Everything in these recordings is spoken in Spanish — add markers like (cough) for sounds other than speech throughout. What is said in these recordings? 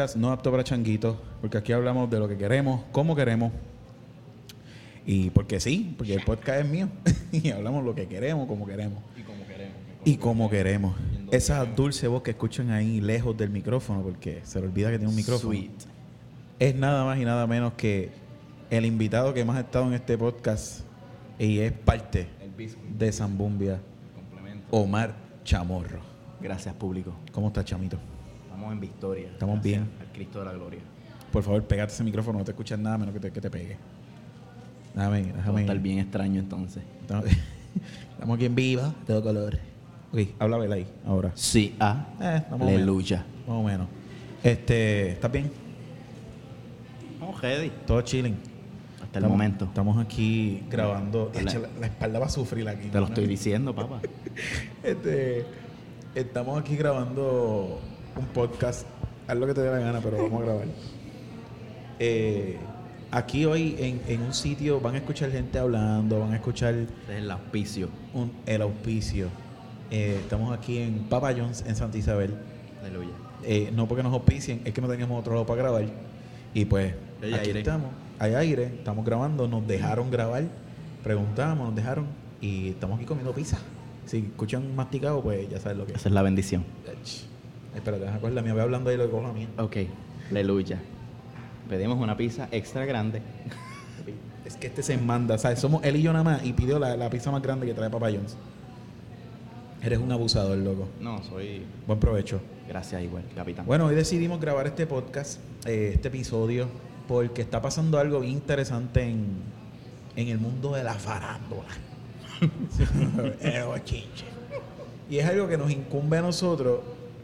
Podcast no apto para changuitos, porque aquí hablamos de lo que queremos, cómo queremos. Y porque sí, porque el podcast es mío. (laughs) y hablamos lo que queremos, como queremos. Y como queremos. Y como queremos. Esa dulce voz que escuchan ahí lejos del micrófono, porque se le olvida que tiene un micrófono. Sweet. Es nada más y nada menos que el invitado que más ha estado en este podcast y es parte de Zambumbia. Omar Chamorro. Gracias, público. ¿Cómo estás, chamito? Estamos en victoria. Estamos bien. Al Cristo de la Gloria. Por favor, pégate ese micrófono, no te escuchas nada menos que te, que te pegue. Déjame, déjame. estar bien extraño entonces. Estamos, aquí en viva, todo color. Ok, habla vela ahí, ahora. Sí, ah. Eh, Aleluya. Más o menos. Este, ¿estás bien? Estamos ready. Todo chilling. Hasta el momento. Estamos aquí grabando. La, la espalda va a sufrir aquí. Te lo estoy diciendo, papá. (laughs) Este, estamos aquí grabando un podcast. Haz lo que te dé la gana, pero vamos a grabar. (laughs) Eh, aquí hoy en, en un sitio van a escuchar gente hablando, van a escuchar es el auspicio. un, el auspicio. Eh, estamos aquí en Papa John's en Santa Isabel. Aleluya. Eh, no porque nos auspicien, es que no teníamos otro lado para grabar. Y pues, Hay aquí aire. estamos. Hay aire, estamos grabando, nos dejaron grabar, preguntamos, nos dejaron y estamos aquí comiendo pizza. Si escuchan masticado, pues ya sabes lo que es. Esa es la bendición. Ech. Espérate, deja coger la mía. Voy hablando ahí lo que cojo la mía. Ok. Aleluya. Pedimos una pizza extra grande. Es que este se manda, ¿sabes? Somos él y yo nada más y pidió la, la pizza más grande que trae Papa John's. Eres un abusador, loco. No, soy. Buen provecho. Gracias, igual, capitán. Bueno, hoy decidimos grabar este podcast, eh, este episodio, porque está pasando algo bien interesante en, en el mundo de la farándula. (laughs) (laughs) Y es algo que nos incumbe a nosotros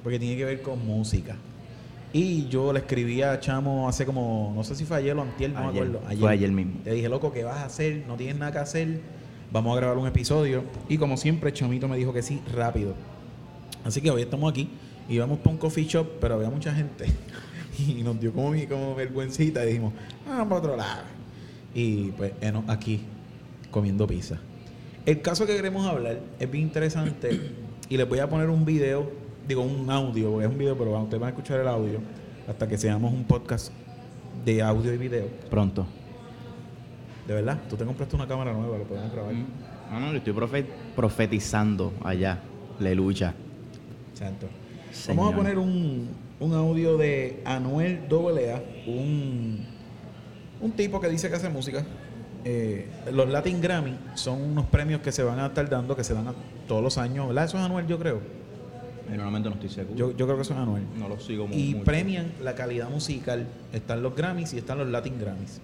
porque tiene que ver con música. Y yo le escribí a Chamo hace como, no sé si fue ayer o antier, no me Ayer. acuerdo. Fue ayer mismo. Le dije, loco, ¿qué vas a hacer? No tienes nada que hacer. Vamos a grabar un episodio. Y como siempre, Chamito me dijo que sí, rápido. Así que hoy estamos aquí y vamos para un coffee shop, pero había mucha gente. (laughs) Y nos dio como, como vergüencita y dijimos, vamos para otro lado. Y pues enos aquí comiendo pizza. El caso que queremos hablar es bien interesante y les voy a poner un video, digo un audio, porque es un video, pero ustedes van a escuchar el audio hasta que seamos un podcast de audio y video. Pronto. De verdad, tú te compraste una cámara nueva, lo podemos grabar. No, no, yo estoy profe- profetizando allá. Aleluya. Santo. Señor. Vamos a poner un, un audio de Anuel AA, un, un tipo que dice que hace música. Eh, los Latin Grammy son unos premios que se van a estar dando, que se dan a- todos los años. ¿Verdad? Eso es Anuel, yo creo. Normalmente no estoy seguro. Yo, yo creo que eso es Anuel. no lo sigo muy Y mucho. premian la calidad musical. Están los Grammys y están los Latin Grammys.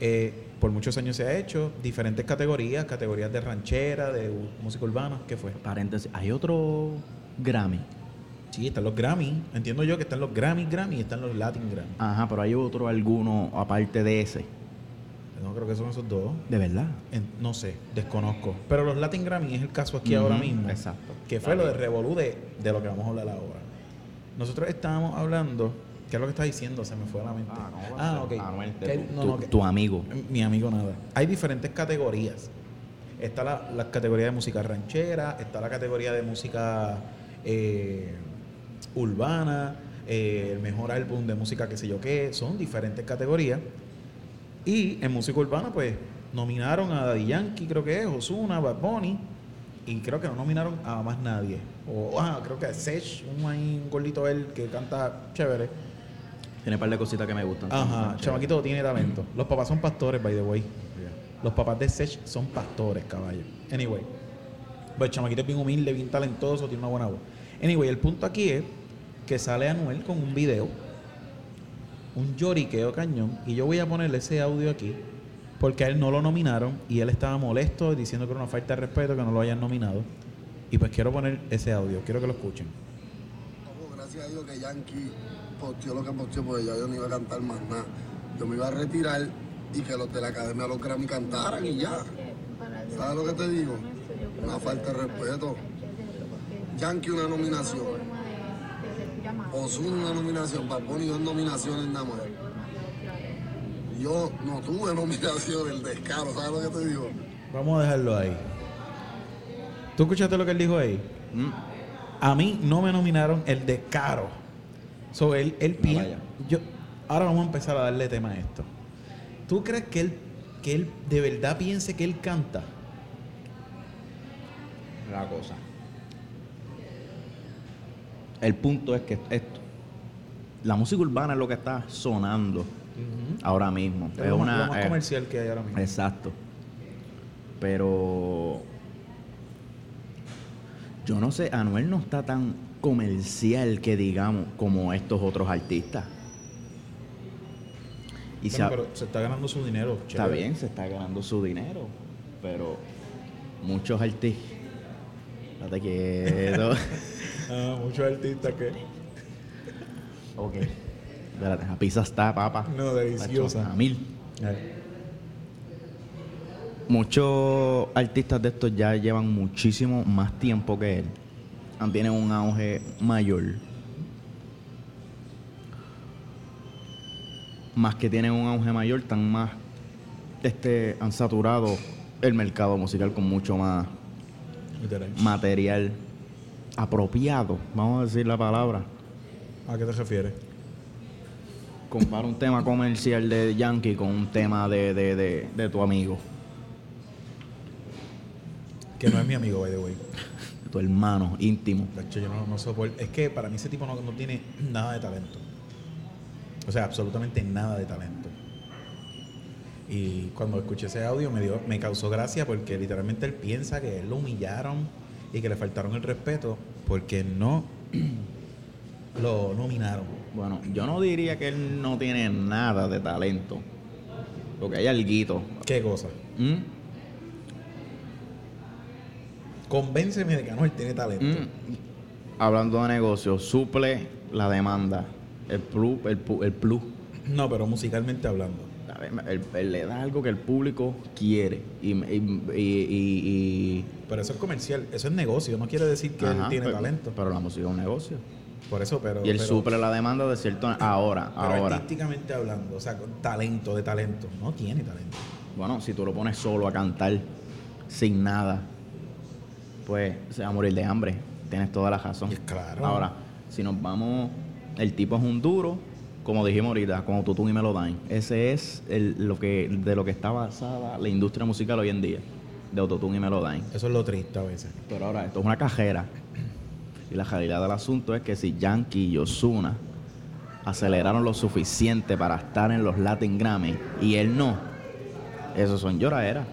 Eh, por muchos años se ha hecho diferentes categorías, categorías de ranchera, de música urbana, ¿qué fue? Paréntesis, hay otro Grammy. Sí, están los Grammy. Entiendo yo que están los Grammy Grammy y están los Latin Grammy. Ajá, pero hay otro alguno aparte de ese. No creo que son esos dos. De verdad. En- no sé, desconozco. Pero los Latin Grammy es el caso aquí ahora mismo. exacto. Que fue lo de Revolú de, de lo que vamos a hablar ahora. Nosotros estábamos hablando. ¿Qué es lo que está diciendo? Se me fue a la mente. Ah, ok. Anuel, Que- tu, no, tu- no, tu amigo. mi amigo nada. Hay diferentes categorías. Está la, la categoría de música ranchera, está la categoría de música eh, urbana, eh, el mejor álbum de música que sé yo qué. Son diferentes categorías. Y en música urbana, pues, nominaron a Daddy Yankee, creo que es, Ozuna, Bad Bunny, y creo que no nominaron a más nadie. O, ah, creo que es Sech, un, un gordito él que canta chévere. Tiene un par de cositas que me gustan. Ajá, Chévere. chamaquito tiene talento. Los papás son pastores, by the way. Los papás de Sech son pastores, caballo. Anyway. Pues chamaquito es bien humilde, bien talentoso, tiene una buena voz. Anyway, el punto aquí es que sale Anuel con un video, un lloriqueo cañón, y yo voy a ponerle ese audio aquí porque a él no lo nominaron y él estaba molesto diciendo que era una falta de respeto que no lo hayan nominado. Y pues quiero poner ese audio, quiero que lo escuchen. Gracias a Dios que Yankee posteó lo que posteó, porque ya yo no iba a cantar más nada. Yo me iba a retirar y que los de la Academia de los Grammy cantaran y ya. ¿Sabes lo que te digo? Una falta de respeto. Yankee una nominación. Ozuna una nominación. Bad Bunny dos nominaciones nada más. Yo no tuve nominación, el descaro, ¿sabes lo que te digo? Vamos a dejarlo ahí. ¿Tú escuchaste lo que él dijo ahí? Mm. A mí no me nominaron el de Caro. So, él, él No, piensa. Yo, ahora vamos a empezar a darle tema a esto. ¿Tú crees que él, que él de verdad piense que él canta? La cosa. El punto es que esto, la música urbana es lo que está sonando ahora mismo. Es Es una, lo más eh, comercial que hay ahora mismo. Exacto. Pero yo no sé, Anuel no está tan comercial que digamos como estos otros artistas. Y Bueno, se ha- pero se está ganando su dinero. está chévere. bien, se está ganando su dinero, pero muchos artistas. Estate quieto. (laughs) Ah, muchos artistas que. ok. Espérate, la pizza está, papa. No, deliciosa. A mil. Muchos artistas de estos ya llevan muchísimo más tiempo que él. Tienen un auge mayor. Más que tienen un auge mayor, tan más este, han saturado el mercado musical con mucho más Literal. material apropiado, vamos a decir la palabra. ¿A qué te refieres? Compara un tema comercial de Yankee con un tema de, de, de, de tu amigo, Que no es mi amigo, by the way. (laughs) tu hermano íntimo. De hecho, yo no, no soporto. Es que para mí ese tipo no, no tiene nada de talento. O sea, absolutamente nada de talento. Y cuando escuché ese audio me dio, me causó gracia porque literalmente él piensa que él lo humillaron y que le faltaron el respeto porque no (clears throat) lo nominaron. Bueno, yo no diría que él no tiene nada de talento. Porque hay alguito. ¿Qué cosa? ¿Mm? Convénceme de que Anuel tiene talento. ¿Mm? Hablando de negocios, suple la demanda. El plus, el, pu- el plus. No, pero musicalmente hablando. Le da algo que el público quiere. Y, y, y- Pero eso es comercial, eso es negocio, no quiere decir que Ajá, él tiene pero- talento. Pero la música es un negocio. Por eso, pero. y él pero- suple la demanda de cierto. Ahora, Pero ahora. artísticamente hablando, o sea, con talento, de talento. No tiene talento. Bueno, si tú lo pones solo a cantar sin nada, pues se va a morir de hambre. Tienes toda la razón. Y claro. Ahora, si nos vamos, el tipo es un duro, como dijimos ahorita, con Autotune y Melodyne. Ese es el, lo que, de lo que está basada la industria musical hoy en día, de Autotune y Melodyne. Eso es lo triste a veces. Pero ahora, esto es una cajera. Y la realidad del asunto es que si Yankee y Ozuna aceleraron lo suficiente para estar en los Latin Grammy y él no, esos son lloraderas.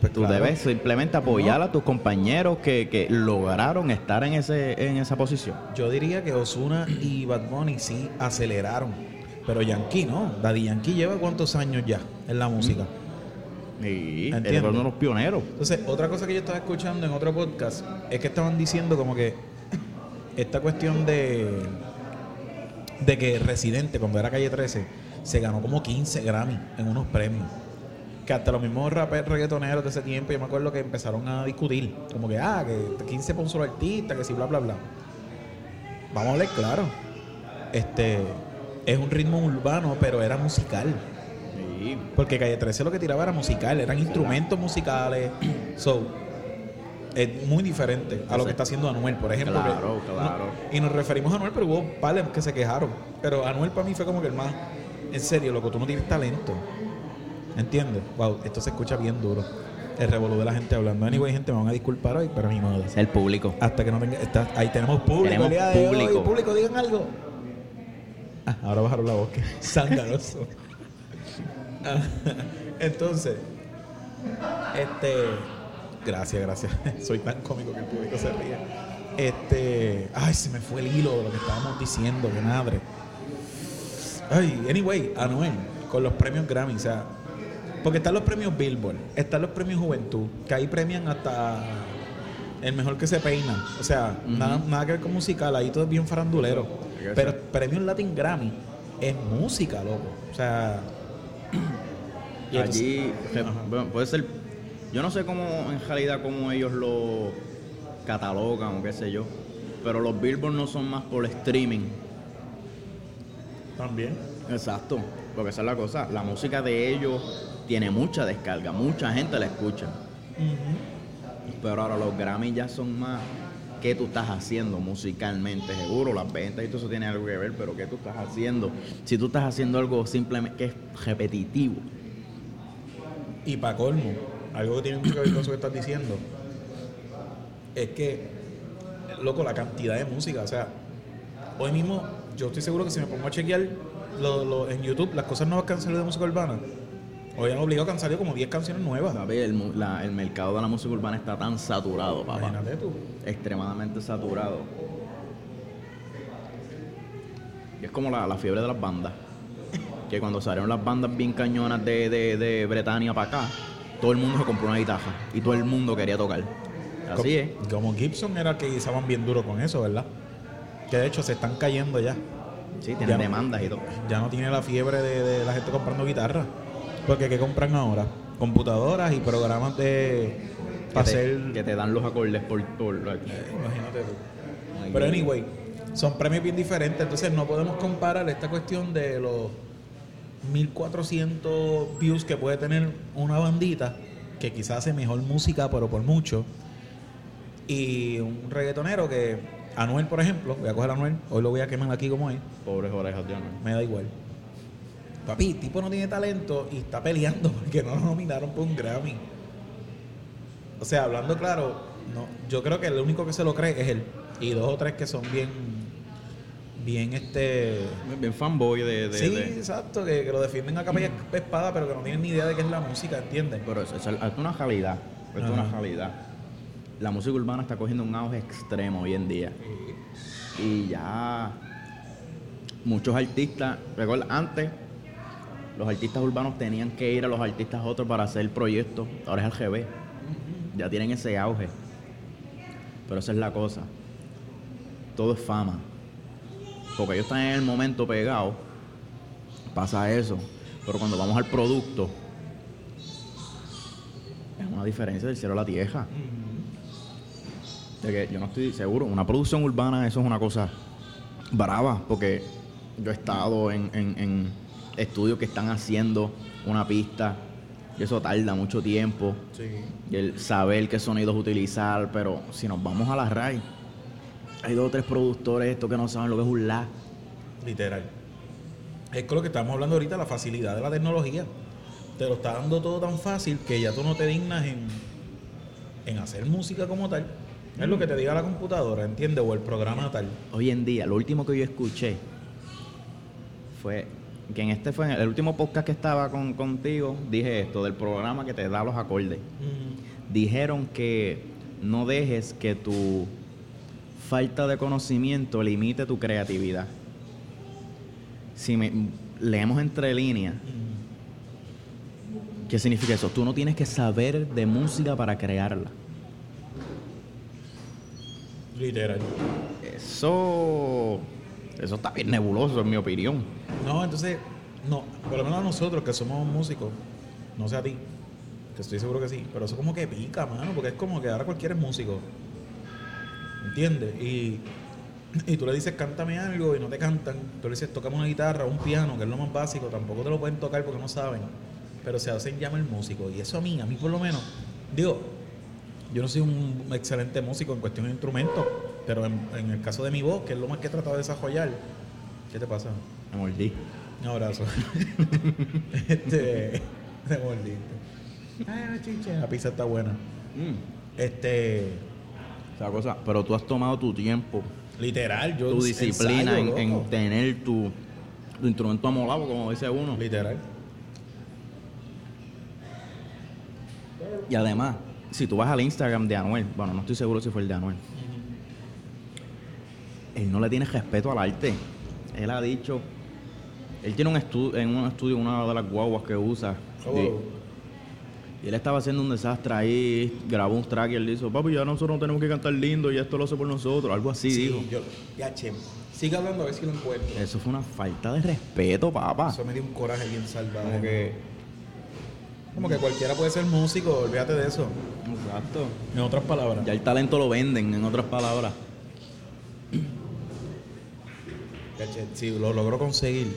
Pues Tú claro. debes simplemente apoyar a tus compañeros que, que lograron estar en, ese, en esa posición. Yo diría que Osuna y Bad Bunny sí aceleraron. Pero Yankee no. Daddy Yankee lleva cuántos años ya en la música. Y él Entiendo. fue uno de los pioneros. Entonces, otra cosa que yo estaba escuchando en otro podcast es que estaban diciendo como que esta cuestión de de que Residente, cuando era calle 13, se ganó como 15 Grammy en unos premios. Que hasta los mismos raperos reggaetoneros de ese tiempo, yo me acuerdo que empezaron a discutir. Como que, ah, que 15 por un solo artista, que sí, bla, bla, bla. Vamos a hablar claro. Este es un ritmo urbano, pero era musical. Porque Calle 13 lo que tiraba era musical, eran instrumentos musicales. So, es muy diferente a lo que está haciendo Anuel, por ejemplo. que- Claro, claro. no- y nos referimos a Anuel, pero hubo pales que se quejaron. Pero Anuel para mí fue como que el más. En serio, loco, tú no tienes talento. ¿Entiendes? Wow, esto se escucha bien duro. El revolú de la gente hablando. Anyway, gente, me van a disculpar hoy, pero ni modo. Es el público. Hasta que no tenga. está- ahí tenemos público. Tenemos día de hoy. público. Público, digan algo. Ah, ahora bajaron la voz. que (laughs) Sandaloso. Ah, (laughs) Entonces, este. Gracias, gracias. (laughs) Soy tan cómico que el público se ríe. Este. Ay, se me fue el hilo de lo que estábamos diciendo, qué madre. Ay, anyway, Anuel, con los premios Grammy, o sea, Porque están los premios Billboard, están los premios Juventud, que ahí premian hasta el mejor que se peina. O sea, nada, nada que ver con musical, ahí todo es bien farandulero. Pero premios Latin Grammy es música, loco. O sea. (clears throat) y Allí bueno, puede ser. Yo no sé cómo, en realidad, cómo ellos lo catalogan o qué sé yo. Pero los Billboard no son más por streaming. También. Exacto. Porque esa es la cosa. La música de ellos tiene mucha descarga. Mucha gente la escucha. Pero ahora los Grammy ya son más. ¿Qué tú estás haciendo musicalmente? Seguro, las ventas y todo eso tiene algo que ver, pero ¿qué tú estás haciendo? Si tú estás haciendo algo simplemente que es repetitivo, Y para colmo, algo que tiene mucho que ver con eso que estás diciendo, es que, loco, la cantidad de música, o sea, hoy mismo yo estoy seguro que si me pongo a chequear lo- lo- en YouTube las cosas nuevas que han salido de música urbana, hoy han obligado que han salido como 10 canciones nuevas. Papi, el, la- el mercado de la música urbana está tan saturado, papá. Imagínate tú. Extremadamente saturado. Y es como la, la fiebre de las bandas. Que cuando salieron las bandas bien cañonas de, de, de Bretaña para acá, todo el mundo se compró una guitarra y todo el mundo quería tocar. Así es. Como- Como Gibson era el que guisaban bien duro con eso, ¿verdad? Que de hecho se están cayendo ya. Sí, tienen Ya no- demandas y todo. Ya no tiene la fiebre de, de la gente comprando guitarra. Porque ¿qué compran ahora? Computadoras y programas de... Que Para te, hacer... que te dan los acordes por... por Imagínate tú. Pero anyway, son premios bien diferentes, entonces no podemos comparar esta cuestión de los 1400 views que puede tener una bandita, que quizás hace mejor música, pero por mucho, y un reggaetonero que, Anuel, por ejemplo, voy a coger a Anuel, hoy lo voy a quemar aquí como es, Pobres orejas de Anuel. me da igual. Papi, tipo no tiene talento y está peleando (laughs) porque no lo nominaron por un Grammy. O sea, hablando claro, no, yo creo que el único que se lo cree es él. Y dos o tres que son bien, bien este... Bien fanboy de... de- sí, de- exacto, que, que lo defienden a capa y a espada, pero que no tienen ni idea de qué es la música, ¿entiendes? Pero es, es- es una realidad. Es Ajá. una realidad. La música urbana está cogiendo un auge extremo hoy en día. Y ya muchos artistas, recuerda, antes los artistas urbanos tenían que ir a los artistas otros para hacer proyectos. Ahora es al revés. Ya tienen ese auge. Pero esa es la cosa. Todo es fama. Porque ellos están en el momento pegados. Pasa eso. Pero cuando vamos al producto, es una diferencia del cielo a la tierra. De que yo no estoy seguro. Una producción urbana, eso es una cosa brava, porque yo he estado en- en estudios que están haciendo una pista y eso tarda mucho tiempo. Sí. Y el saber qué sonidos utilizar, pero si nos vamos a la RAI, hay dos o tres productores estos que no saben lo que es un lag. Literal. Es con lo que estamos hablando ahorita, la facilidad de la tecnología. Te lo está dando todo tan fácil que ya tú no te dignas en, en hacer música como tal. Es lo que te diga la computadora, ¿entiendes? O el programa tal. Hoy en día, lo último que yo escuché fue que en este fue en el último podcast que estaba con, contigo, dije esto del programa que te da los acordes. Dijeron que no dejes que tu falta de conocimiento limite tu creatividad. Si me, leemos entre líneas, ¿qué significa eso? Tú no tienes que saber de música para crearla. Literal. Eso, eso está bien nebuloso, en mi opinión. No, entonces, no, por lo menos nosotros que somos músicos, no sé a ti, que estoy seguro que sí, pero eso como que pica, mano, porque es como que ahora cualquiera es músico. ¿Entiendes? Y, y tú le dices, cántame algo y no te cantan. Tú le dices, tócame una guitarra, un piano, que es lo más básico, tampoco te lo pueden tocar porque no saben. Pero se hacen llama el músico. Y eso a mí, a mí por lo menos, digo, yo no soy un excelente músico en cuestión de instrumentos, pero en, en el caso de mi voz, que es lo más que he tratado de desarrollar, ¿qué te pasa? Me mordí. Un abrazo. (laughs) este. Te mordiste. Ay, chiche. La pizza está buena. Mm. Este. Esa cosa, pero tú has tomado tu tiempo, Literal, yo tu disciplina ensayo, en, en tener tu, tu instrumento amolado, como dice uno. Literal. Y además, si tú vas al Instagram de Anuel, bueno, no estoy seguro si fue el de Anuel, él no le tiene respeto al arte. Él ha dicho, él tiene un estudio, en un estudio, una de las guaguas que usa, Oh. Y él estaba haciendo un desastre ahí, grabó un track y él dijo, papi, ya nosotros no tenemos que cantar lindo y esto lo hace por nosotros. Algo así dijo. yo, ya, che. Sigue hablando a ver si lo encuentro. Eso fue una falta de respeto, papá. Eso me dio un coraje bien salvaje. Como que... Como que cualquiera puede ser músico, olvídate de eso. Exacto. En otras palabras. Ya el talento lo venden, en otras palabras. Si lo logro conseguir,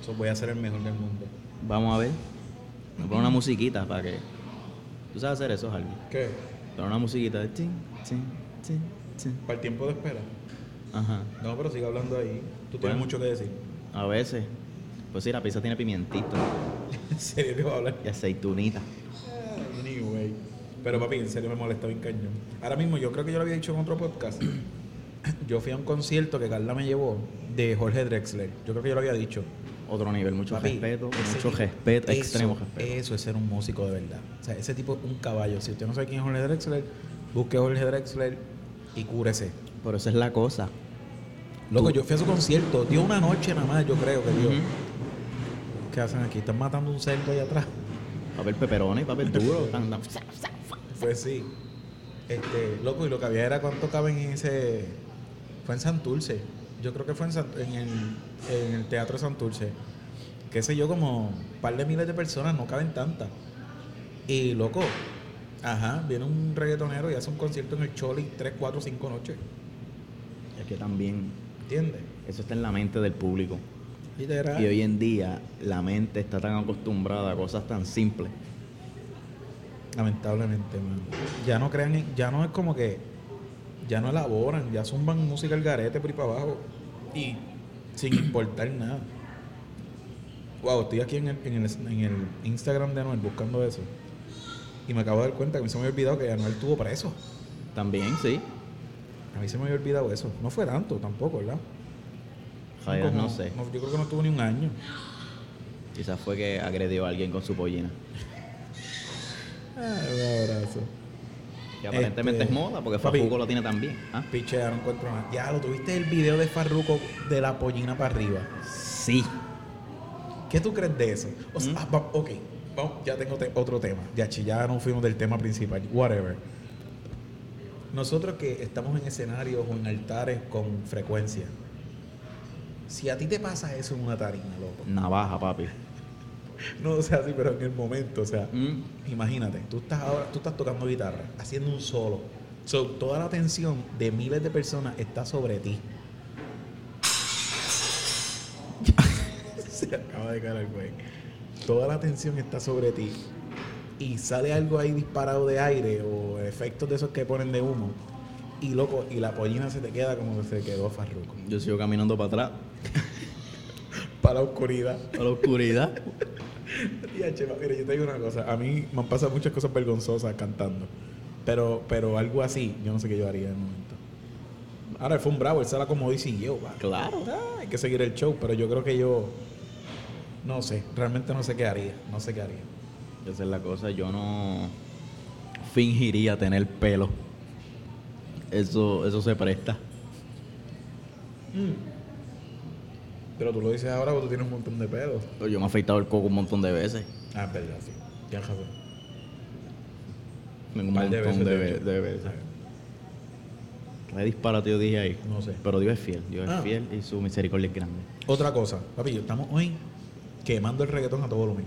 eso voy a ser el mejor del mundo. Vamos a ver. Me pone una musiquita para que... ¿Tú sabes hacer eso, Harvey? ¿Qué? Pone una musiquita de... Chin, chin, chin, chin. Para el tiempo de espera. Ajá. No, pero sigue hablando ahí. Tú tienes mucho que decir. A veces. Pues sí, la pizza tiene pimientito (laughs) ¿En serio que va a hablar? y aceitunita. Anyway. Pero papi, en serio me molesta bien cañón. Ahora mismo, yo creo que yo lo había dicho en otro podcast. Yo fui a un concierto que Carla me llevó de Jorge Drexler. Yo creo que yo lo había dicho. Otro nivel, mucho Papi, respeto, mucho respeto, eso- extremo respeto. Eso es ser un músico de verdad. O sea, ese tipo es un caballo. Si usted no sabe quién es Jorge Drexler, busque Jorge Drexler y cúrese. Pero esa es la cosa. Loco, yo fui a su concierto. Dio una noche nada más, yo creo que dio. ¿Qué hacen aquí? ¿Están matando un cerdo ahí atrás? Papel peperoni, papel duro. (laughs) Pues sí. Este, loco, y lo que había era cuánto caben en ese. Fue en Santurce. Yo creo que fue en, San- en, el, en el Teatro de Santurce. Qué sé yo, como un par de miles de personas, no caben tantas. Y loco, ajá, viene un reggaetonero y hace un concierto en el Choli 3, 4, 5 noches. Es que también ¿Entiendes? eso está en la mente del público. Literal. Y hoy en día la mente está tan acostumbrada a cosas tan simples. Lamentablemente, man. Ya no crean, en- ya no es como que, ya no elaboran, ya zumban música al garete por ahí para abajo y sin importar nada. Wow, estoy aquí en el, en el, en el Instagram de Anuel buscando eso. Y me acabo de dar cuenta que a mí se me había olvidado que Anuel estuvo preso. También, sí. A mí se me había olvidado eso. No fue tanto tampoco, ¿verdad? Como- no sé. yo creo que no tuvo ni un año. Quizás fue que agredió a alguien con su pollina. Ay, un abrazo. Que aparentemente Este, es moda, porque. Fajuco lo tiene también. ¿Ah? Pichea, no encuentro nada. Ya, lo tuviste el video de Farruko de la pollina para arriba. Sí. ¿Qué tú crees de eso? O sea, ¿Mm? ah, va- ok, vamos, ya tengo te- otro tema. Ya, ya no fuimos del tema principal. Whatever. Nosotros que estamos en escenarios o en altares con frecuencia. Si a ti te pasa eso en una tarima, loco. Navaja, papi. (laughs) No o sea así, pero en el momento, o sea, Mm. imagínate, tú estás ahora, tú estás tocando guitarra, haciendo un solo. So, toda la atención de miles de personas está sobre ti. (laughs) Se acaba de caer el güey. Toda la atención está sobre ti. Y sale algo ahí disparado de aire o efectos de esos que ponen de humo. Y loco, y la pollina se te queda como que se quedó farruco. Yo sigo caminando para atrás, (laughs) Para la oscuridad. a la oscuridad. (laughs) Ya, che, mira, yo te digo una cosa. A mí me han pasado muchas cosas vergonzosas cantando. Pero, pero algo así, yo no sé qué yo haría en el momento. Ahora él fue un bravo, él se la acomodó y siguió. va. Claro. Ah, hay que seguir el show, pero yo creo que yo. No sé, realmente no sé qué haría. No sé qué haría. Esa es la cosa. Yo no fingiría tener pelo. Eso, eso se presta. Pero tú lo dices ahora porque tú tienes un montón de pedos. Yo me he afeitado el coco un montón de veces. Ah, es verdad, sí. Tienes razón. Un montón de, veces, ve- de de veces. ¿Qué disparate yo dije ahí? No sé. Pero Dios es fiel. Dios Ah. es fiel y su misericordia es grande. Otra cosa, papi, estamos hoy quemando el reggaetón a todo volumen.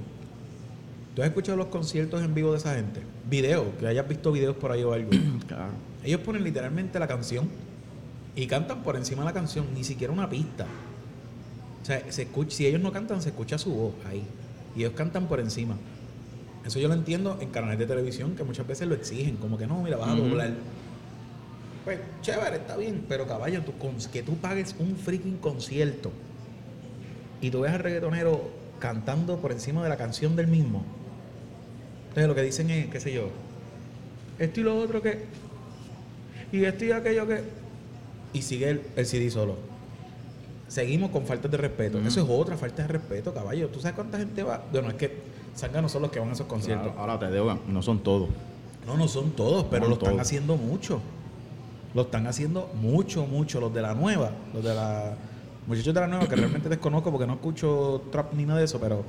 ¿Tú has escuchado los conciertos en vivo de esa gente? Videos, que hayas visto videos por ahí o algo. (clears throat) Claro. Ellos ponen literalmente la canción y cantan por encima de la canción, ni siquiera una pista. O sea, se escucha, si ellos no cantan, se escucha su voz ahí. Y ellos cantan por encima. Eso yo lo entiendo en canales de televisión que muchas veces lo exigen, como que no, mira, vas a doblar. Pues chévere, está bien, pero caballo, tú, que tú pagues un freaking concierto y tú ves al reggaetonero cantando por encima de la canción del mismo. Entonces lo que dicen es, qué sé yo, esto y lo otro que, y esto y aquello que, y sigue el, el CD solo. Seguimos con faltas de respeto. Ujú. Eso es otra falta de respeto, caballo. ¿Tú sabes cuánta gente va? Bueno, es que Sanga no son los que van a esos conciertos. Ahora te digo, no son todos. No, no son todos, pero No lo están haciendo mucho. Lo están haciendo mucho, mucho. Los de la nueva, los de la. Muchachos de la nueva que realmente desconozco porque no escucho trap ni nada de eso, pero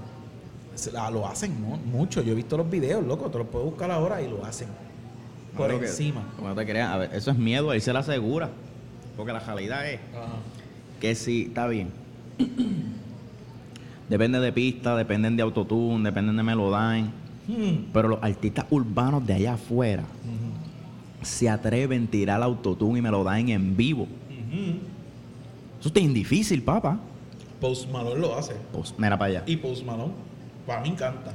se la- lo hacen ¿no? mucho. Yo he visto los videos, loco, te los puedo buscar ahora y lo hacen. Por que- encima. como no te creas, a ver, eso es miedo a irse a la segura. Porque la realidad es que sí, está bien. (clears throat) Depende de pista, dependen de autotune, dependen de Melodyne. Hmm. Pero los artistas urbanos de allá afuera se atreven a tirar autotune y Melodyne en vivo. Eso está difícil, papá. Post Malone lo hace. Pues mira para allá. Y Post Malone, para mí encanta.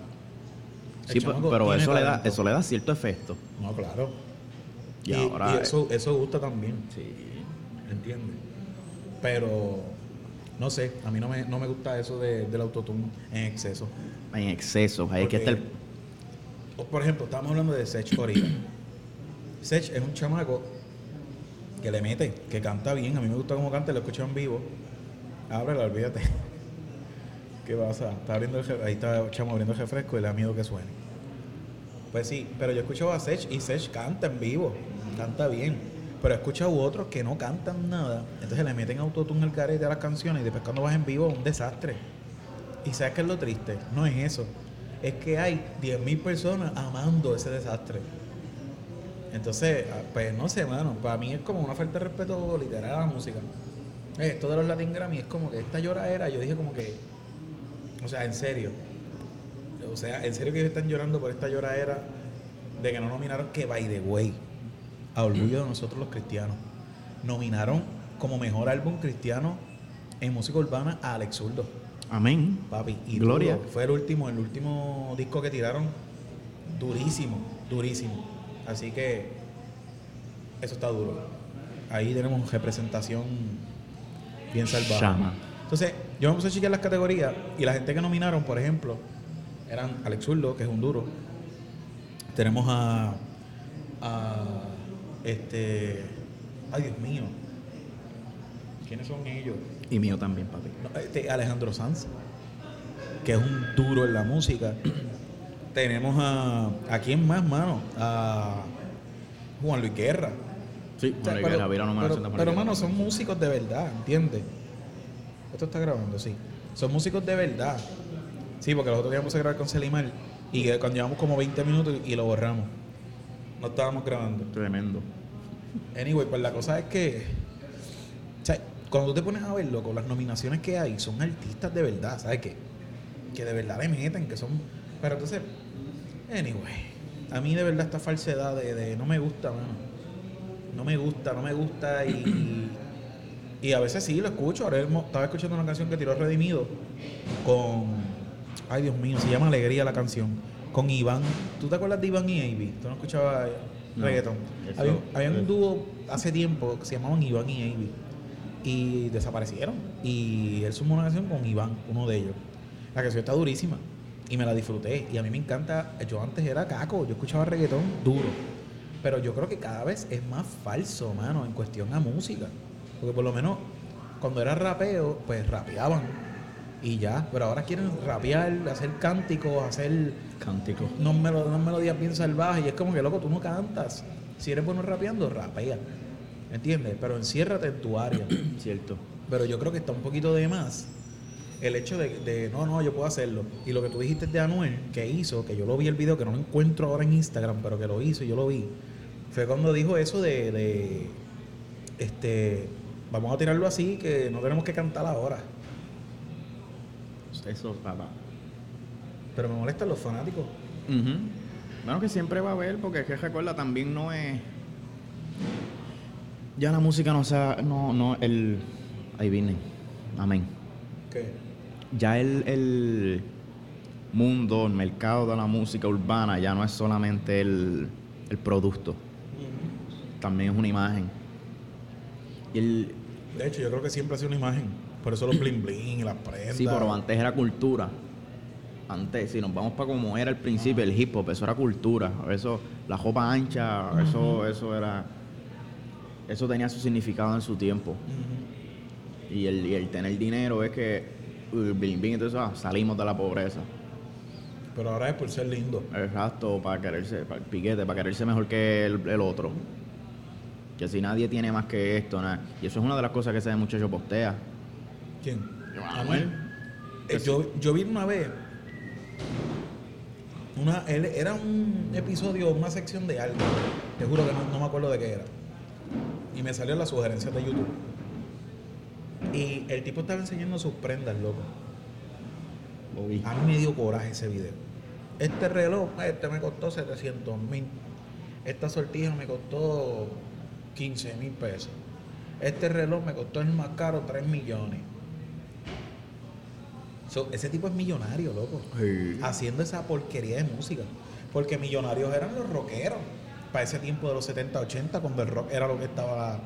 El Sí, pero eso le, da, eso le da cierto efecto. No, claro. Y Y, ahora- y eso, eso gusta también, Sí. ¿entiendes? Pero, no sé, a mí no me, no me gusta eso de, del autotune en exceso. En exceso. Es que o, Por ejemplo, estamos hablando de Sech ahorita. (clears throat) Sech es un chamaco que le mete, que canta bien. A mí me gusta cómo canta, lo escucho en vivo. Ábrela, olvídate. (laughs) ¿Qué pasa? Está abriendo el, ahí está el chamo abriendo el refresco y le da miedo que suene. Pues sí, pero yo he escuchado a Sech y Sech canta en vivo, canta bien. Pero he escuchado otros que no cantan nada, entonces le meten autotune al carete a las canciones y después cuando vas en vivo es un desastre. Y sabes qué es lo triste, no es eso, es que hay 10.000 personas amando ese desastre. Entonces, ah, pues no sé, mano, para mí es como una falta de respeto literal a la música. Eh, Esto de los Latin Grammy es como que esta lloradera, yo dije como que, o sea, en serio, o sea, en serio que ellos están llorando por esta lloradera de que no nominaron que by the way, a orgullo de nosotros los cristianos, nominaron como mejor álbum cristiano en música urbana a Alex Zurdo. Amén. Papi, y Gloria. duro. fue el último, el último disco que tiraron, durísimo, durísimo. Así que eso está duro. Ahí tenemos representación bien salvada. Chama. Entonces, yo me puse a chequear las categorías y la gente que nominaron, por ejemplo, eran Alex Zurdo, que es un duro. Tenemos a, a este, ay Dios mío, ¿quiénes son ellos? Y mío también, papi. No, este, Alejandro Sanz, que es un duro en la música. (clears throat) Tenemos a. ¿A quién más, mano? A Juan Luis Guerra. Sí, O sea, Juan Luis pero, Guerra, una pero- pero, mano, son músicos de verdad, ¿entiendes? Esto está grabando, sí. Son músicos de verdad. Sí, porque nosotros íbamos a grabar con Selimar y cuando llevamos como 20 minutos y lo borramos. No estábamos grabando. Tremendo. Anyway, pues la cosa es que. O sea, cuando tú te pones a verlo con las nominaciones que hay, son artistas de verdad, ¿sabes qué? Que de verdad le meten, que son. Pero entonces. Anyway. A mí de verdad esta falsedad de, de no me gusta, mano. No me gusta, no me gusta y. Y a veces sí lo escucho. Ahora estaba escuchando una canción que tiró Redimido con. Ay, Dios mío, se llama Alegría la canción. Con Iván. ¿Tú te acuerdas de Iván y Avi? ¿Tú no escuchabas No, reggaeton? eso- Había, había un dúo hace tiempo que se llamaban Iván y Avi. Y desaparecieron. Y él sumó una canción con Iván, uno de ellos. La canción está durísima. Y me la disfruté. Y a mí me encanta. Yo antes era caco, yo escuchaba reggaetón duro. Pero yo creo que cada vez es más falso, mano, en cuestión a música. Porque por lo menos cuando era rapeo, pues rapeaban. Y ya. Pero ahora quieren rapear, hacer cánticos, hacer Cántico. unos, melo- unas melodías bien salvajes. Y es como que, loco, tú no cantas. Si eres bueno rapeando, rapea. ¿Entiendes? Pero enciérrate en tu área. (clears throat) Cierto. Pero yo creo que está un poquito de más el hecho de, de, no, no, yo puedo hacerlo. Y lo que tú dijiste de Anuel, que hizo, que yo lo vi el video, que no lo encuentro ahora en Instagram, pero que lo hizo y yo lo vi, fue cuando dijo eso de, de este, vamos a tirarlo así, que no tenemos que cantar ahora. Eso, papá. Pero me molestan los fanáticos. Bueno, que siempre va a haber, porque es que recuerda, también no es. Ya la música no sea. No, no, el. Ahí viene. Amén. Que, Ya el, el mundo, el mercado de la música urbana ya no es solamente el, el producto, también es una imagen. Y el, de hecho, yo creo que siempre ha sido una imagen. Por eso los bling bling y las prendas. sí, pero antes era cultura. Antes, si nos vamos para como era al principio, el hip hop, eso era cultura. Eso, la ropa ancha, eso, eso era. Eso tenía su significado en su tiempo. Y el, y el tener dinero es que, uh, bling, bling, entonces ah, salimos de la pobreza. Pero ahora es por ser lindo. Exacto, para quererse, para el piquete, para quererse mejor que el, el otro. Que si nadie tiene más que esto, nada. Y eso es una de las cosas que ese muchacho postea. ¿Quién? Anuel. Eh, yo, yo vi una vez Una, él, era un episodio, una sección de algo. Te juro que no, no me acuerdo de qué era. Y me salió la sugerencia de YouTube. Y el tipo estaba enseñando sus prendas, loco. Lo vi. A mí me dio coraje ese video. Este reloj, este me costó 700 mil. Esta sortija me costó 15 mil pesos. Este reloj me costó el más caro 3 millones. So, ese tipo es millonario, loco. Sí. Haciendo esa porquería de música. Porque millonarios eran los rockeros. Para ese tiempo de los 70, 80, cuando el rock era lo que estaba.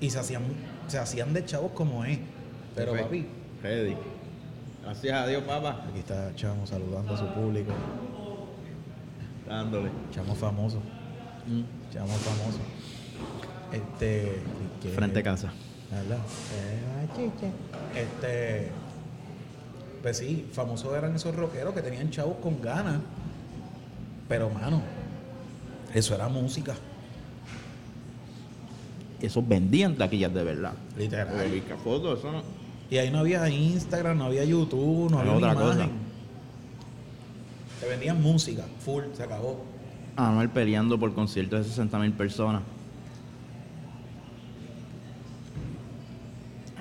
Y se hacían, se hacían de chavos como es. Pero papi, Ready. Gracias a Dios, papá. aquí está Chamo saludando a su público. Dándole. Chamo famoso. Chamo famoso. Este. que- Frente a casa. ¿Verdad? Eh. Este. Pues sí, famosos eran esos rockeros que tenían chavos con ganas. Pero, mano, eso era música. Esos vendían taquillas de verdad. Literal. Porque fotos, eso no. Y ahí no había Instagram, no había YouTube, no Era había otra ni cosa. imagen. Te vendían música, full, se acabó. Anuel peleando por conciertos de 60 mil personas.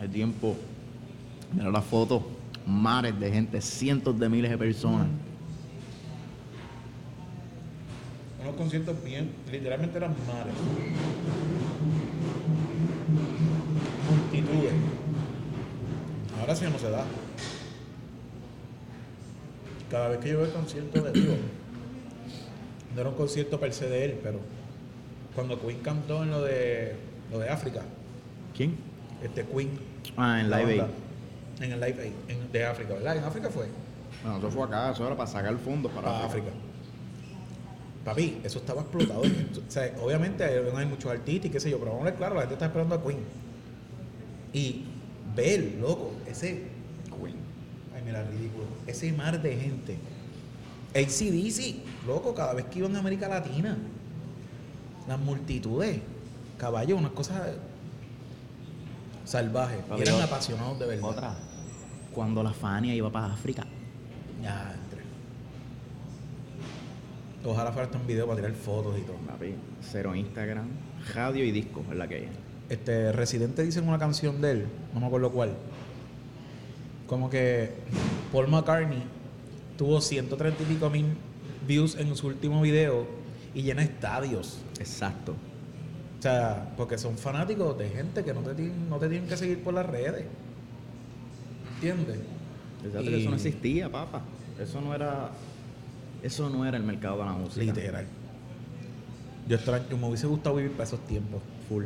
El tiempo. Mira las fotos. Mares de gente, cientos de miles de personas. Unos conciertos bien, literalmente eran mares. Multitudes. Ahora sí no se da. Cada vez que yo veo el concierto de Dios, no era un concierto per se de él, pero cuando Queen cantó en lo de lo de África, ¿Quién? este Queen Ah, en Live Aid. En el Live en- de África, ¿verdad? En África fue. Bueno, eso fue acá, eso era para sacar fondos para para África. África. Papi, eso estaba explotado. o sea, obviamente hay, hay muchos artistas y qué sé yo, pero vamos a ver claro, la gente está esperando a Queen. Y ver, loco, ese. Ay, mira, ridículo. Ese mar de gente. ACDC, loco, cada vez que iban a América Latina. Las multitudes. Caballo, unas cosas salvajes. Y Papi, eran apasionados de verdad. Otra. Cuando la Fania iba para África. Ya, entre. Ojalá fuera hasta un video para tirar fotos y todo. Papi, cero Instagram, radio y disco es la que hay. Este, Residente dice en una canción de él, no me acuerdo cuál, como que Paul McCartney tuvo 130 y pico mil views en su último video y llena estadios. Exacto. O sea, porque son fanáticos de gente que no te, tienen, no te tienen que seguir por las redes. ¿Entiendes? Exacto, Y- que eso no existía, papá. Eso no era. Eso no era el mercado de la música. Literal. Yo extraño, me hubiese gustado vivir para esos tiempos, full.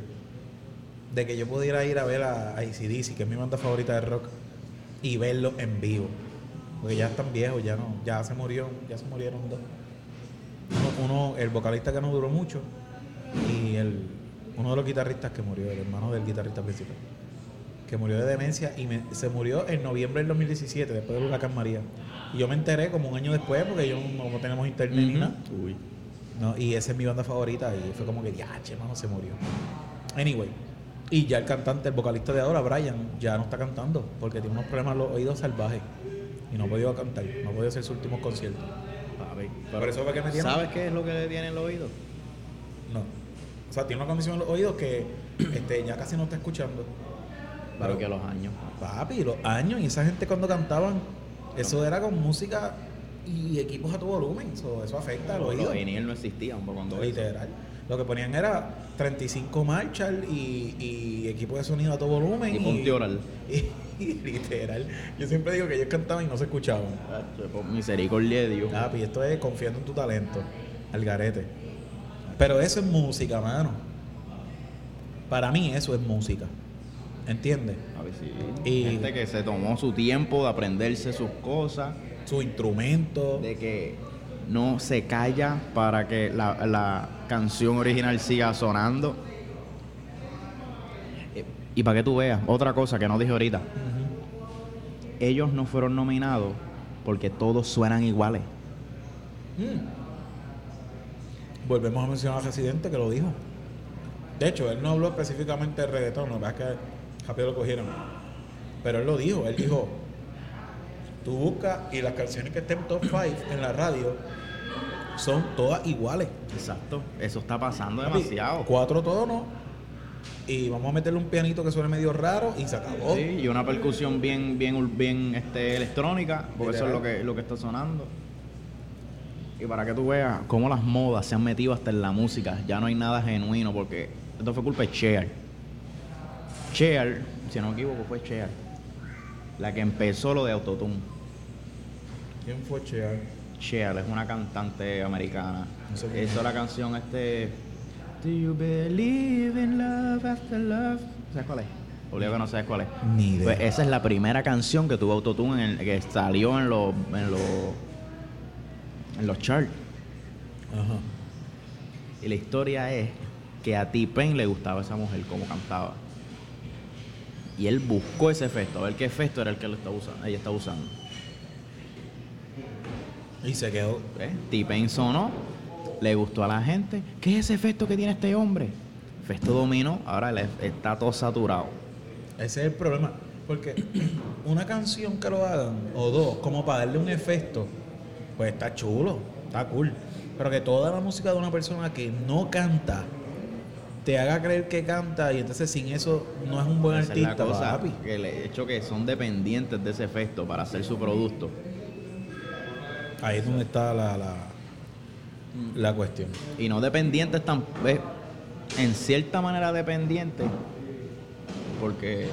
De que yo pudiera ir a ver a, a AC/DC, que es mi banda favorita de rock, y verlo en vivo. Porque ya están viejos, ya no, ya se murió, ya se murieron dos. Uno, uno- el vocalista que no duró mucho, y el, uno de los guitarristas que murió, el hermano del guitarrista principal, que murió de demencia y me- se murió en noviembre del 2017, después del huracán María. Y yo me enteré como un año después, porque yo no, no tenemos internet ni nada. Uy. No, y esa es mi banda favorita y fue como que, ya, che, mano, se murió. Anyway, y ya el cantante, el vocalista de ahora, Brian, ya no está cantando porque tiene unos problemas en los oídos salvajes y no ha podido cantar, no ha podido hacer. Por eso fue que me tiene- ¿Sabes qué es lo que le tiene el oído? No. O sea, tiene una condición en los oídos que este, ya casi no está escuchando. Pero que a los años. Papi, los años y esa gente cuando cantaban, eso era con música y equipos a todo volumen. Eso, eso afecta al oído. Los vinil no existían cuando. Literal. Lo que ponían era 35 Marshall y, y equipo de sonido a todo volumen. Y ponte oral. (laughs) Y, y literal. Yo siempre digo que ellos cantaban y no se escuchaban. Misericordia de Dios. Papi, esto es confiando en tu talento. Al garete. Pero eso es música, mano. Para mí eso es música. ¿Entiendes? A ver si. Y- Gente que se tomó su tiempo de aprenderse sus cosas. Su instrumento. de que no se calla para que la, la canción original siga sonando. Eh, Y para que tú veas, otra cosa que no dije ahorita, ellos no fueron nominados porque todos suenan iguales. Mm. Volvemos a mencionar a Residente que lo dijo. De hecho, él no habló específicamente de reggaetón, que pasa es que rápido lo cogieron. Pero él lo dijo, él dijo, tú buscas y las canciones que estén top 5 en la radio son todas iguales. Exacto. Eso está pasando Papi, demasiado. Cuatro tonos y vamos a meterle un pianito que suene medio raro y se acabó. Sí, y una percusión bien, bien, bien este, electrónica, porque eso es lo que, lo que está sonando. Y para que tú veas cómo las modas se han metido hasta en la música, ya no hay nada genuino, porque esto fue culpa de Cher. Cher, si no me equivoco, fue Cher, la que empezó lo de Autotune. ¿Quién fue Chear? Cher es una cantante americana. No sé Hizo es. la canción este. Do you believe in love after love? ¿Sabes cuál es? Obligado que no sabes cuál es. Ni idea. Pues esa es la primera canción que tuvo Autotune en el- que salió en los en los en los charts. Ajá. Y la historia es que a T-Pain le gustaba esa mujer como cantaba. Y él buscó ese efecto, a ver qué efecto era el que lo estaba usando, ella estaba usando. Y se quedó. ¿Ves? T-Pain sonó, le gustó a la gente. ¿Qué es ese efecto que tiene este hombre? Efecto dominó, ahora él es- está todo saturado. Ese es el problema. Porque (clears throat) una canción que lo hagan, o dos, como para darle un efecto, pues está chulo, está cool. Pero que toda la música de una persona que no canta te haga creer que canta y entonces sin eso no es un buen Esa es la artista, cosa, papi. que el hecho que son dependientes de ese efecto para hacer su producto. Ahí es donde está la, la, la cuestión. Y no dependientes tan... eh, En cierta manera dependientes, porque...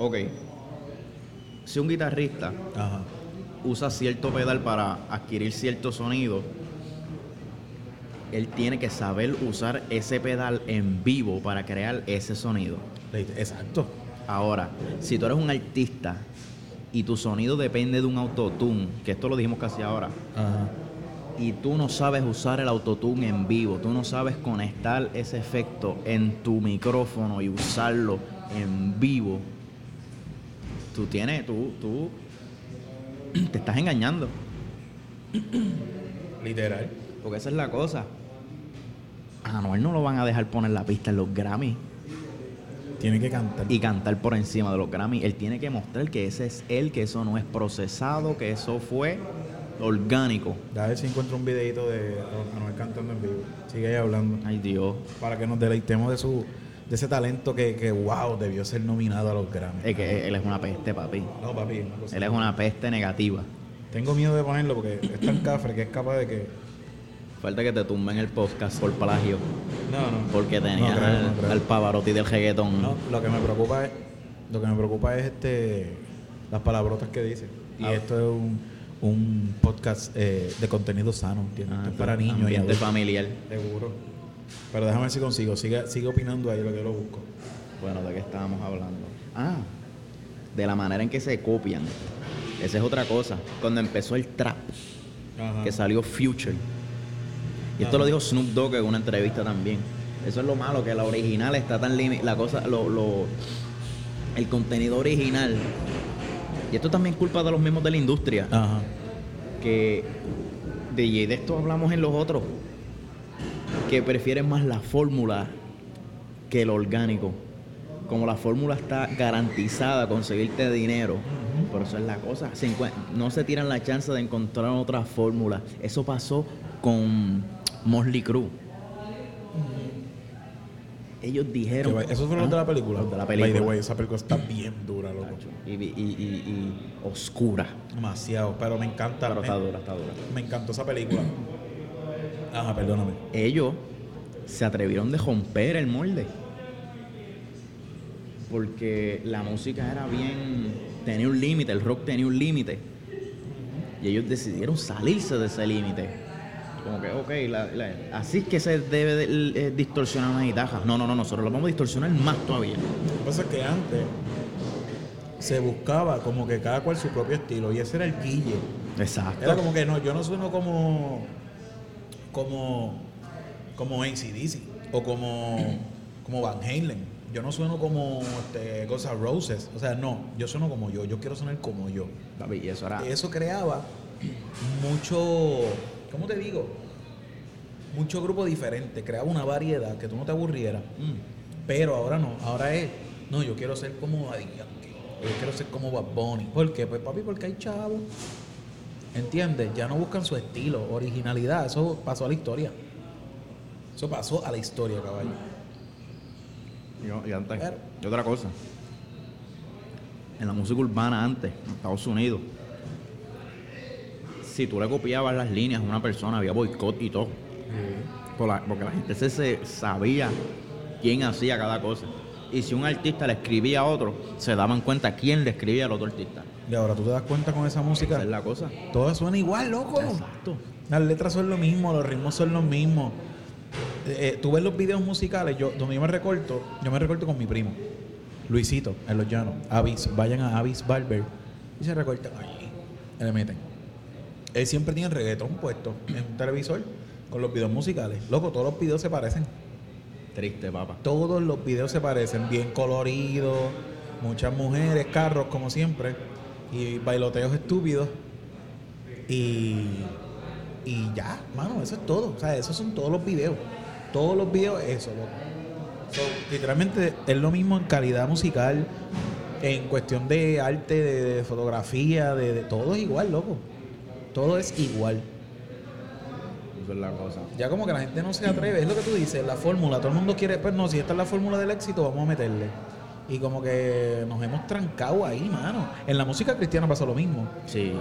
Ok, si un guitarrista Ajá. Usa cierto pedal para adquirir cierto sonido, él tiene que saber usar ese pedal en vivo para crear ese sonido. Exacto. Ahora, si tú eres un artista y tu sonido depende de un autotune, que esto lo dijimos casi ahora, Ajá. y tú no sabes usar el autotune en vivo, tú no sabes conectar ese efecto en tu micrófono y usarlo en vivo, tú tienes, tú, tú te estás engañando. Literal. Porque esa es la cosa. A Anuel no lo van a dejar poner la pista en los Grammy Tiene que cantar. y cantar por encima de los Grammy. Él tiene que mostrar que ese es él, que eso no es procesado, que eso fue orgánico. A ver si encuentro un videito de Anuel cantando en vivo. Sigue ahí hablando. Ay Dios. Para que nos deleitemos de su de ese talento que, que wow, debió ser nominado a los Grammy. Es que él es una peste, papi. No, papi, cosa- Él es una peste negativa. Tengo miedo de ponerlo porque es tan cafre que es capaz de que. Falta que te tumben el podcast por plagio. No, no. Porque No creo, al, no Pavarotti del reggaetón. No, lo que me preocupa es. Lo que me preocupa es este las palabrotas que dice. Y Ah. esto es un, un podcast eh, de contenido sano, ¿entiendes? Ah, para niños y adultos. familiar. Seguro. Pero déjame ver si consigo. Sigue, sigue opinando ahí lo que yo lo busco. Bueno, ¿de qué estábamos hablando? Ah, de la manera en que se copian. Esa es otra cosa. Cuando empezó el trap, Ajá. que salió Future. Y esto Ajá. lo dijo Snoop Dogg en una entrevista también. Eso es lo malo, que la original está tan la cosa, lo, lo- el contenido original. Y esto también es culpa de los mismos de la industria. Ajá. Que de, de esto hablamos en los otros. Que prefieren más la fórmula que el orgánico. Como la fórmula está garantizada a conseguirte dinero. Por eso es la cosa. Se no se tiran la chance de encontrar otra fórmula. Eso pasó con Mosley Crue. Ellos dijeron. Que ¿Esos fueron los de la película? Los de la By the película. way, esa película está bien dura, loco. Y, y- y- y oscura. Demasiado. Pero me encanta. Pero me, está dura, está dura. me encantó esa película. Ajá, perdóname. ellos se atrevieron de romper el molde. Porque la música era bien. tenía un límite, el rock tenía un límite. Y ellos decidieron salirse de ese límite. Como que, ok, la- la- así es que se debe de- eh, distorsionar una guitarra. No, no, no, nosotros lo vamos a distorsionar más todavía. Lo que pasa es que antes se buscaba como que cada cual su propio estilo y ese era el guille. Exacto. Era como que no, yo no sueno como como como ACDC o como como Van Halen. Yo no sueno como este, Guns N' Roses. O sea, no, yo sueno como yo. Yo quiero sonar como yo. Y eso era. Eso creaba mucho, ¿cómo te digo? Mucho grupo diferente. Creaba una variedad que tú no te aburrieras. Mm. Pero ahora no. Ahora es, no, yo quiero ser como Daddy. Yo quiero ser como Bad Bunny. ¿Por qué? Pues papi, porque hay chavos. ¿Entiendes? Ya no buscan su estilo, originalidad. Eso pasó a la historia. Eso pasó a la historia, caballo. Y, y antes, Pero- y otra cosa. En la música urbana antes, en Estados Unidos, si tú le copiabas las líneas a una persona, había boicot y todo. Por la- porque la gente se, se sabía quién hacía cada cosa. Y si un artista le escribía a otro, se daban cuenta quién le escribía al otro artista. Y ahora tú te das cuenta con esa música. Esa es la cosa. Todo suena igual, loco. Exacto. Las letras son lo mismo, los ritmos son los mismos. Eh, eh, tú ves los videos musicales, yo, donde yo me recorto, yo me recorto con mi primo, Luisito, en Los Llanos. Avis, vayan a Avis Barber y se recortan allí. Y le meten. Él siempre tiene reggaetón puesto en un televisor con los videos musicales. Loco, todos los videos se parecen. Triste, papá. Todos los videos se parecen, bien coloridos, muchas mujeres, carros como siempre, y bailoteos estúpidos. Y, y ya, mano, eso es todo. O sea, esos son todos los videos. Todos los videos, eso, loco. So, literalmente es lo mismo en calidad musical, en cuestión de arte, de, de fotografía, de, de- todo es igual, loco. Todo es igual. Eso es la cosa. Ya como que la gente no se atreve, es lo que tú dices, la fórmula, todo el mundo quiere, pues no, si esta es la fórmula del éxito, vamos a meterle. Y como que nos hemos trancado ahí, mano. En la música cristiana pasó lo mismo. Sí.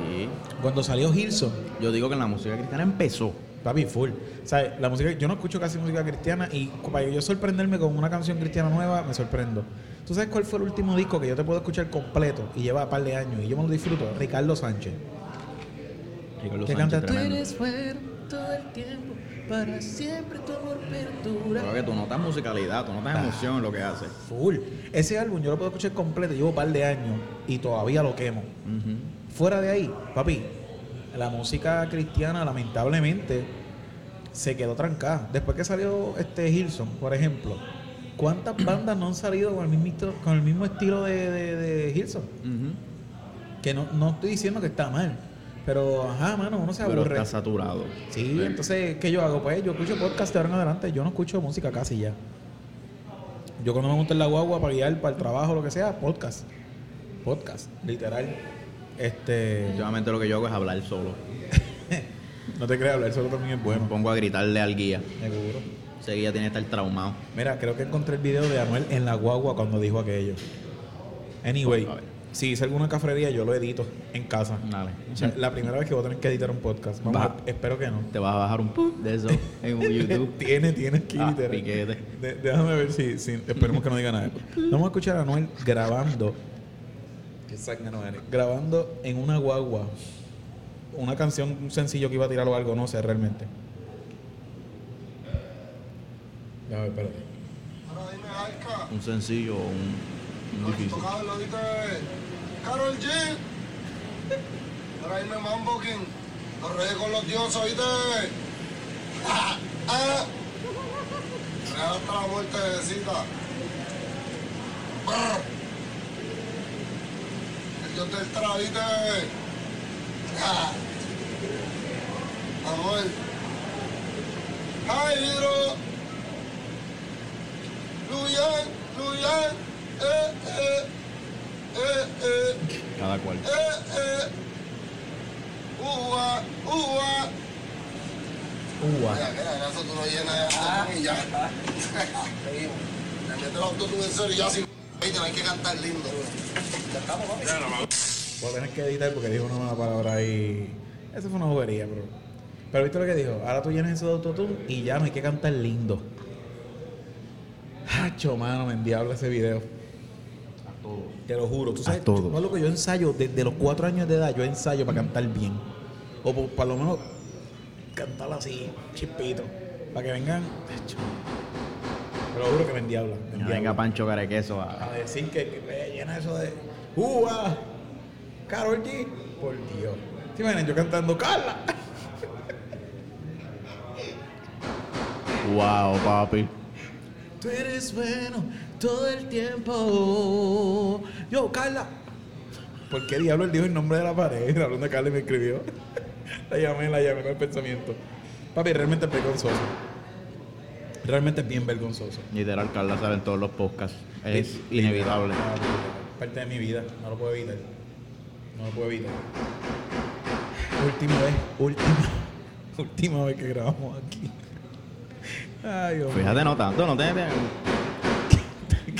Cuando salió Hilson, Yo digo que en la música cristiana empezó. papi, full. ¿Sabes? La música, yo no escucho casi música cristiana y para yo sorprenderme con una canción cristiana nueva, me sorprendo. ¿Tú sabes cuál fue el último disco que yo te puedo escuchar completo y lleva un par de años y yo me lo disfruto? Ricardo Sánchez. Ricardo que Sánchez, canta, tú eres fuerte todo el tiempo, para siempre tu amor perdura. Creo que tú notas musicalidad, tú notas Ah. emoción en lo que hace. Full. Ese álbum yo lo puedo escuchar completo, llevo un par de años y todavía lo quemo. Fuera de ahí, papi, la música cristiana lamentablemente se quedó trancada. Después que salió este Hilson, por ejemplo, ¿cuántas bandas no han salido con el mismo, estilo- con el mismo estilo de, de, de Hilson? Que no, no estoy diciendo que está mal, pero ajá, mano, uno se Pero aburre. está saturado. Sí, entonces, ¿qué yo hago? Pues yo escucho podcast de ahora en adelante, yo no escucho música casi ya. Yo cuando me monto en la guagua para guiar, para el trabajo, lo que sea, podcast. Podcast, literal. Este. Últimamente lo que yo hago es hablar solo. (laughs) No te creas, hablar solo también es Me bueno. pongo a gritarle al guía. Seguro. Ese guía tiene que estar traumado. Mira, creo que encontré el video de Anuel en la guagua cuando dijo aquello. Anyway, A ver. Si hice alguna cafrería, yo lo edito en casa. Dale. O sea, la primera vez que voy a tener que editar un podcast. Vamos Va. a- espero que no. Te vas a bajar un pum de eso en (laughs) YouTube. tiene, tiene que Ah, literal. piquete. De- déjame ver si, si- esperemos que no diga nada. (laughs) Vamos a escuchar a Anuel grabando. Qué zángano eres. Grabando en una guagua. Una canción, un sencillo que iba a tirar o algo, no sé realmente. Ya, espérate. Ahora dime, Arca. Un sencillo o un, un difícil. Tocado lo viste. Carol G. Ahora dime, Mambo King. Los reyes con los dioses, ¿oíste? (laughs) Ah, ah. Hasta la muerte de cita. El dios del tra, ¿viste? Ah. Amor. Ay, hidro. Luyan, Luyan, Cada cual. Ua, ua. Ua. Mira, mira, eso tú lo llenas de autotune y ya. Seguimos. (laughs) Le metes en serio y ya sin y hay que cantar lindo. Ya estamos, papi. Voy a tener que editar porque dijo una mala palabra ahí. Eso fue una bobería, bro. Pero viste lo que dijo. Ahora tú llenas eso de autotune y ya no hay que cantar lindo. Hacho, mano, me endiabla ese video. Te lo juro. Tú sabes, A todo. yo, lo que yo ensayo desde los cuatro años de edad, yo ensayo para cantar bien. O por, por lo menos cantar así, chispito. Para que vengan. Te lo juro que me endiabla. me Ya endiabla. venga Pancho Carequeso a a... decir que, que llena eso de ¡Ua! Carol G. Por Dios. ¿Te imaginas yo cantando Carla? Wow, papi. Tú eres bueno todo el tiempo. Yo, Carla. ¿Por qué diablo él dijo el nombre de la pareja? (laughs) Hablando de Carla y me escribió. (laughs) la llamé, la llamé con el pensamiento. Papi, realmente es vergonzoso. Realmente es bien vergonzoso. Literal, Carla sale en todos los podcasts. Es inevitable. Parte de mi vida, no lo puedo evitar. No lo puedo evitar. Última vez, última, (laughs) última vez que grabamos aquí. Ay. Fíjate, no tanto, no te...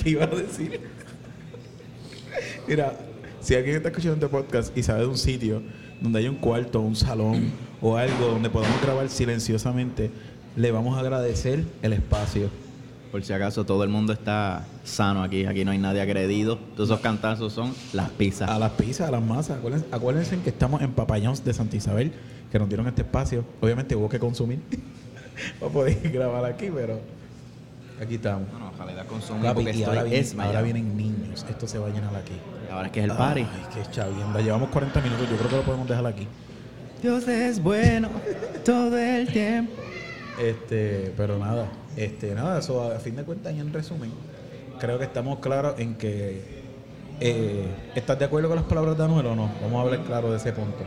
¿Qué iba a decir? Mira, si alguien está escuchando este podcast y sabe de un sitio donde hay un cuarto, un salón o algo donde podamos grabar silenciosamente, le vamos a agradecer el espacio. Por si acaso todo el mundo está sano aquí, aquí no hay nadie agredido. Todos esos cantazos son las pizzas. A las pizzas, a las masas. Acuérdense, acuérdense que estamos en Papayons de Santa Isabel, que nos dieron este espacio. Obviamente hubo que consumir (laughs) para poder (laughs) grabar aquí, pero aquí estamos. Bueno, ojalá la consumir Papi, porque y ahora, estoy vienen, ahora vienen niños. Esto se va a llenar aquí. Ahora es que es el party. Ay, qué chavienda. Llevamos 40 minutos. Yo creo que lo podemos dejar aquí. Dios es bueno todo el tiempo. Este, pero nada, este, nada, eso a fin de cuentas y en resumen, creo que estamos claros en que eh, ¿estás de acuerdo con las palabras de Anuel o no? Vamos a hablar claro de ese punto.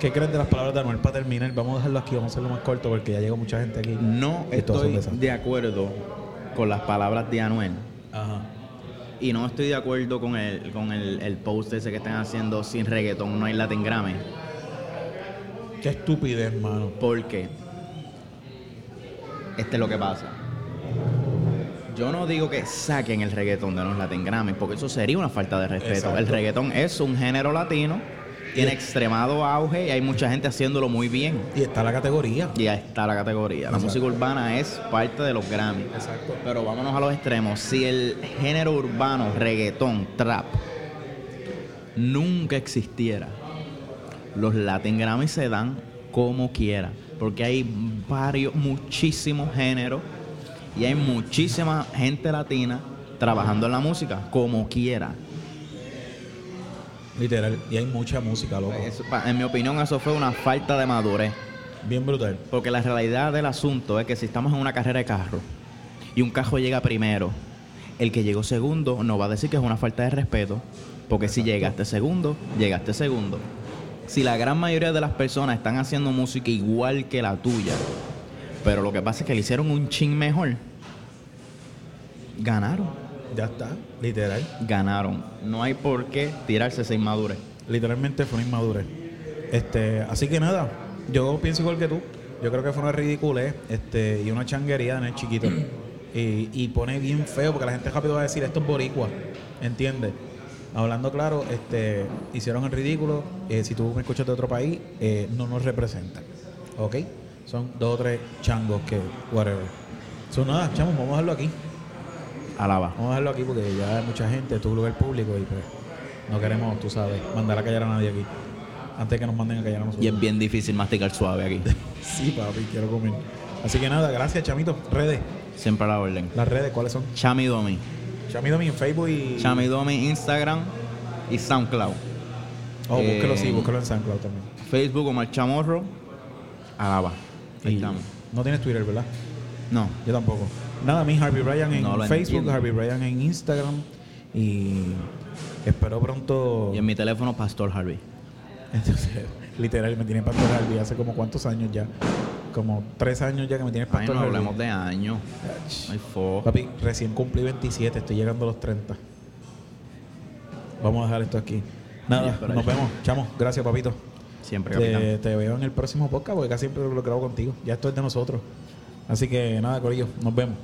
¿Qué crees de las palabras de Anuel para terminar? Vamos a dejarlo aquí, vamos a hacerlo más corto porque ya llegó mucha gente aquí. No estoy de acuerdo con las palabras de Anuel. Ajá. Y no estoy de acuerdo con el, con el, el post ese que están haciendo sin reggaetón, no hay Latin Grammy. Qué estupidez, mano. Porque este es lo que pasa. Yo no digo que saquen el reggaetón de los Latin Grammy, porque eso sería una falta de respeto. Exacto. El reggaetón es un género latino, tiene extremado auge y hay mucha gente haciéndolo muy bien. Y está la categoría. Y está la categoría. La Exacto. música urbana es parte de los Grammy. Exacto. Pero vámonos a los extremos. Si el género urbano, reggaetón, trap, nunca existiera, los Latin Grammy se dan como quiera. Porque hay varios, muchísimos géneros y hay muchísima gente latina trabajando en la música como quiera. Literal. Y hay mucha música, loco. Eso, pa- en mi opinión, eso fue una falta de madurez. Bien brutal. Porque la realidad del asunto es que si estamos en una carrera de carro y un carro llega primero, el que llegó segundo no va a decir que es una falta de respeto, porque si llegaste segundo, llegaste segundo. Si la gran mayoría de las personas están haciendo música igual que la tuya, pero lo que pasa es que le hicieron un chin mejor, ganaron, Ya está. Literal. ganaron. No hay por qué tirarse esa inmadurez. Literalmente fue una inmadurez. Este, así que nada, yo pienso igual que tú. Yo creo que fue una ridiculez este, y una changuería en el chiquito. (clears throat) Y, y pone bien feo porque la gente rápido va a decir esto es boricua. ¿Entiendes? Hablando claro, este, hicieron el ridículo. Eh, si tú me escuchas de otro país, eh, no nos representan. ¿Ok? Son dos o tres changos que, whatever. Son nada, chamos, vamos a dejarlo aquí. Alaba. Vamos a dejarlo aquí porque ya hay mucha gente, esto es un lugar público y pues no queremos, tú sabes, mandar a callar a nadie aquí. Antes que nos manden a callar a nosotros. Y es bien difícil masticar suave aquí. (laughs) Sí, papi, quiero comer. Así que nada, gracias, Chamito. Redes. Siempre a la orden. Las redes, ¿cuáles son? Chami Domi. Chamito en Facebook y... Chami Domi, Instagram y SoundCloud. Oh, búsquelo, Eh, sí, búsquelo en SoundCloud también. Facebook como el Chamorro. Alaba. Ahí Y estamos. no tienes Twitter, ¿verdad? No. Yo tampoco. Nada, mi Harvey Bryan en No Facebook, entiendo. Harvey Bryan en Instagram y espero pronto... Y en mi teléfono, Pastor Harvey. (laughs) Entonces, literal, me tiene Pastor Harvey hace como cuántos años ya. Como tres años ya que me tiene Ay, Pastor no Harvey. hablemos de años. Ay. Papi, recién cumplí 27, estoy llegando a los 30. Vamos a dejar esto aquí. Nada, Ay, nos vemos. Chamo, gracias, papito. Siempre. Te, te veo en el próximo podcast porque casi siempre lo grabo contigo. Ya esto es de nosotros. Así que nada, Corillo, nos vemos.